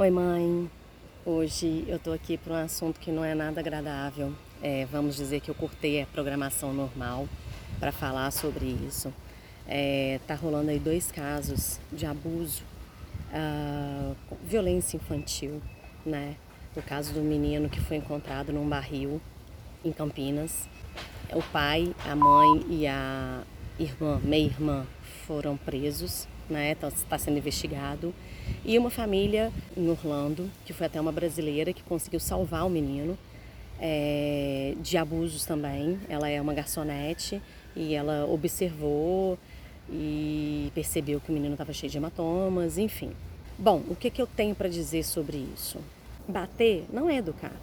Oi, mãe. Hoje eu tô aqui para um assunto que não é nada agradável. É, vamos dizer que eu curtei a programação normal para falar sobre isso. É, tá rolando aí dois casos de abuso, uh, violência infantil, né? O caso do menino que foi encontrado num barril em Campinas. O pai, a mãe e a irmã, meia-irmã, foram presos né? Está tá sendo investigado. E uma família em Orlando, que foi até uma brasileira que conseguiu salvar o menino é, de abusos também. Ela é uma garçonete e ela observou e percebeu que o menino estava cheio de hematomas, enfim. Bom, o que, que eu tenho para dizer sobre isso? Bater não é educar.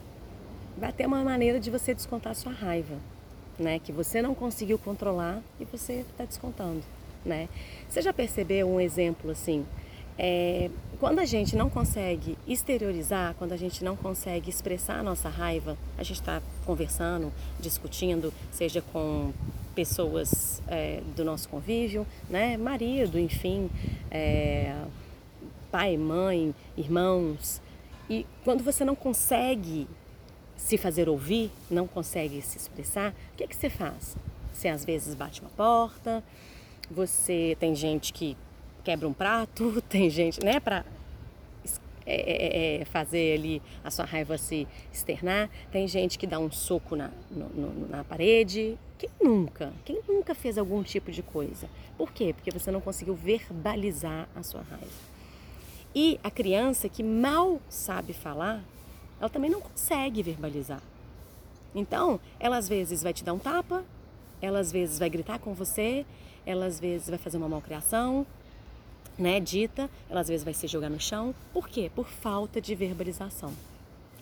Bater é uma maneira de você descontar sua raiva, né? Que você não conseguiu controlar e você está descontando né? Você já percebeu um exemplo assim? É, quando a gente não consegue exteriorizar, quando a gente não consegue expressar a nossa raiva, a gente está conversando, discutindo, seja com pessoas é, do nosso convívio, né? marido, enfim, é, pai, mãe, irmãos. E quando você não consegue se fazer ouvir, não consegue se expressar, o que, que você faz? Você às vezes bate uma porta, você tem gente que quebra um prato, tem gente, né, para é, é, é, fazer ali a sua raiva se externar. Tem gente que dá um soco na, no, no, na parede. Quem nunca? Quem nunca fez algum tipo de coisa? Por quê? Porque você não conseguiu verbalizar a sua raiva. E a criança que mal sabe falar, ela também não consegue verbalizar. Então, ela às vezes vai te dar um tapa, ela às vezes vai gritar com você, ela às vezes vai fazer uma malcriação, né, dita, ela às vezes vai se jogar no chão. Por quê? Por falta de verbalização.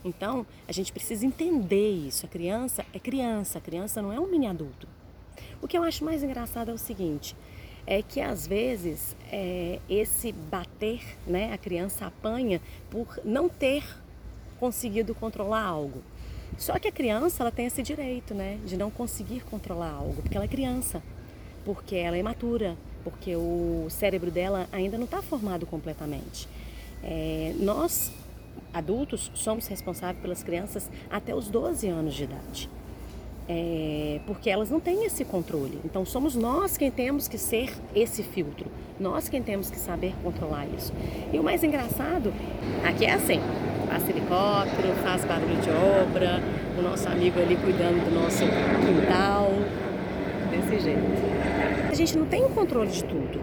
Então, a gente precisa entender isso. A criança é criança, a criança não é um mini adulto. O que eu acho mais engraçado é o seguinte, é que às vezes é, esse bater, né, a criança apanha por não ter conseguido controlar algo. Só que a criança ela tem esse direito, né, de não conseguir controlar algo, porque ela é criança porque ela é imatura, porque o cérebro dela ainda não está formado completamente. É, nós, adultos, somos responsáveis pelas crianças até os 12 anos de idade. É, porque elas não têm esse controle. Então somos nós quem temos que ser esse filtro, nós quem temos que saber controlar isso. E o mais engraçado, aqui é assim, passa helicóptero, faz barulho de obra, o nosso amigo ali cuidando do nosso quintal, desse jeito a gente não tem o controle de tudo.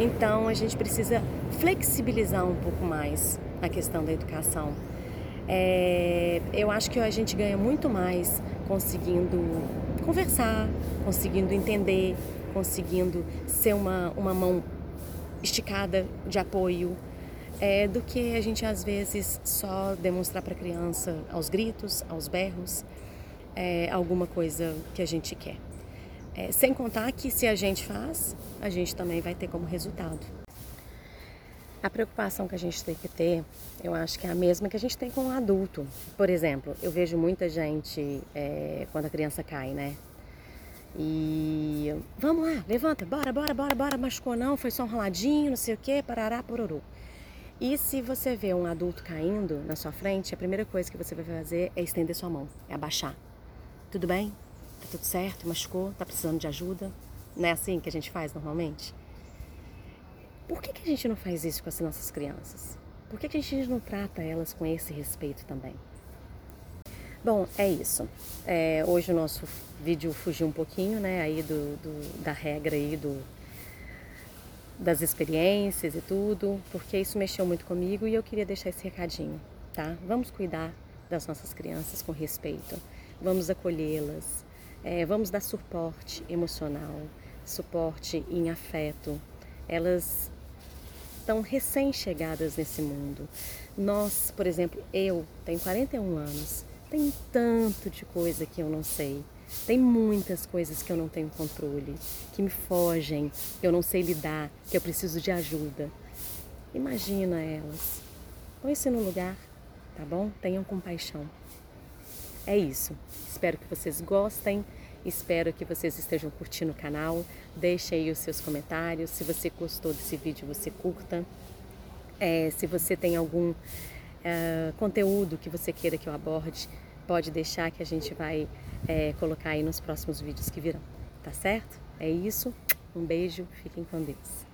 Então a gente precisa flexibilizar um pouco mais a questão da educação. É, eu acho que a gente ganha muito mais conseguindo conversar, conseguindo entender, conseguindo ser uma, uma mão esticada de apoio, é, do que a gente às vezes só demonstrar para a criança aos gritos, aos berros, é, alguma coisa que a gente quer. É, sem contar que se a gente faz, a gente também vai ter como resultado. A preocupação que a gente tem que ter, eu acho que é a mesma que a gente tem com o adulto. Por exemplo, eu vejo muita gente é, quando a criança cai, né? E vamos lá, levanta, bora, bora, bora, bora, machucou não, foi só um roladinho, não sei o que, parará, pororô. E se você vê um adulto caindo na sua frente, a primeira coisa que você vai fazer é estender sua mão, é abaixar. Tudo bem? Tá tudo certo? Machucou? Tá precisando de ajuda? Não é assim que a gente faz normalmente? Por que, que a gente não faz isso com as nossas crianças? Por que, que a gente não trata elas com esse respeito também? Bom, é isso. É, hoje o nosso vídeo fugiu um pouquinho, né, aí do, do, da regra aí do, das experiências e tudo, porque isso mexeu muito comigo e eu queria deixar esse recadinho, tá? Vamos cuidar das nossas crianças com respeito, vamos acolhê-las, é, vamos dar suporte emocional, suporte em afeto. Elas estão recém-chegadas nesse mundo. Nós, por exemplo, eu tenho 41 anos, tem tanto de coisa que eu não sei. Tem muitas coisas que eu não tenho controle, que me fogem, que eu não sei lidar, que eu preciso de ajuda. Imagina elas. Põe-se no lugar, tá bom? Tenham compaixão. É isso. Espero que vocês gostem. Espero que vocês estejam curtindo o canal. Deixe aí os seus comentários. Se você gostou desse vídeo, você curta. É, se você tem algum é, conteúdo que você queira que eu aborde, pode deixar que a gente vai é, colocar aí nos próximos vídeos que virão, tá certo? É isso, um beijo, fiquem com Deus.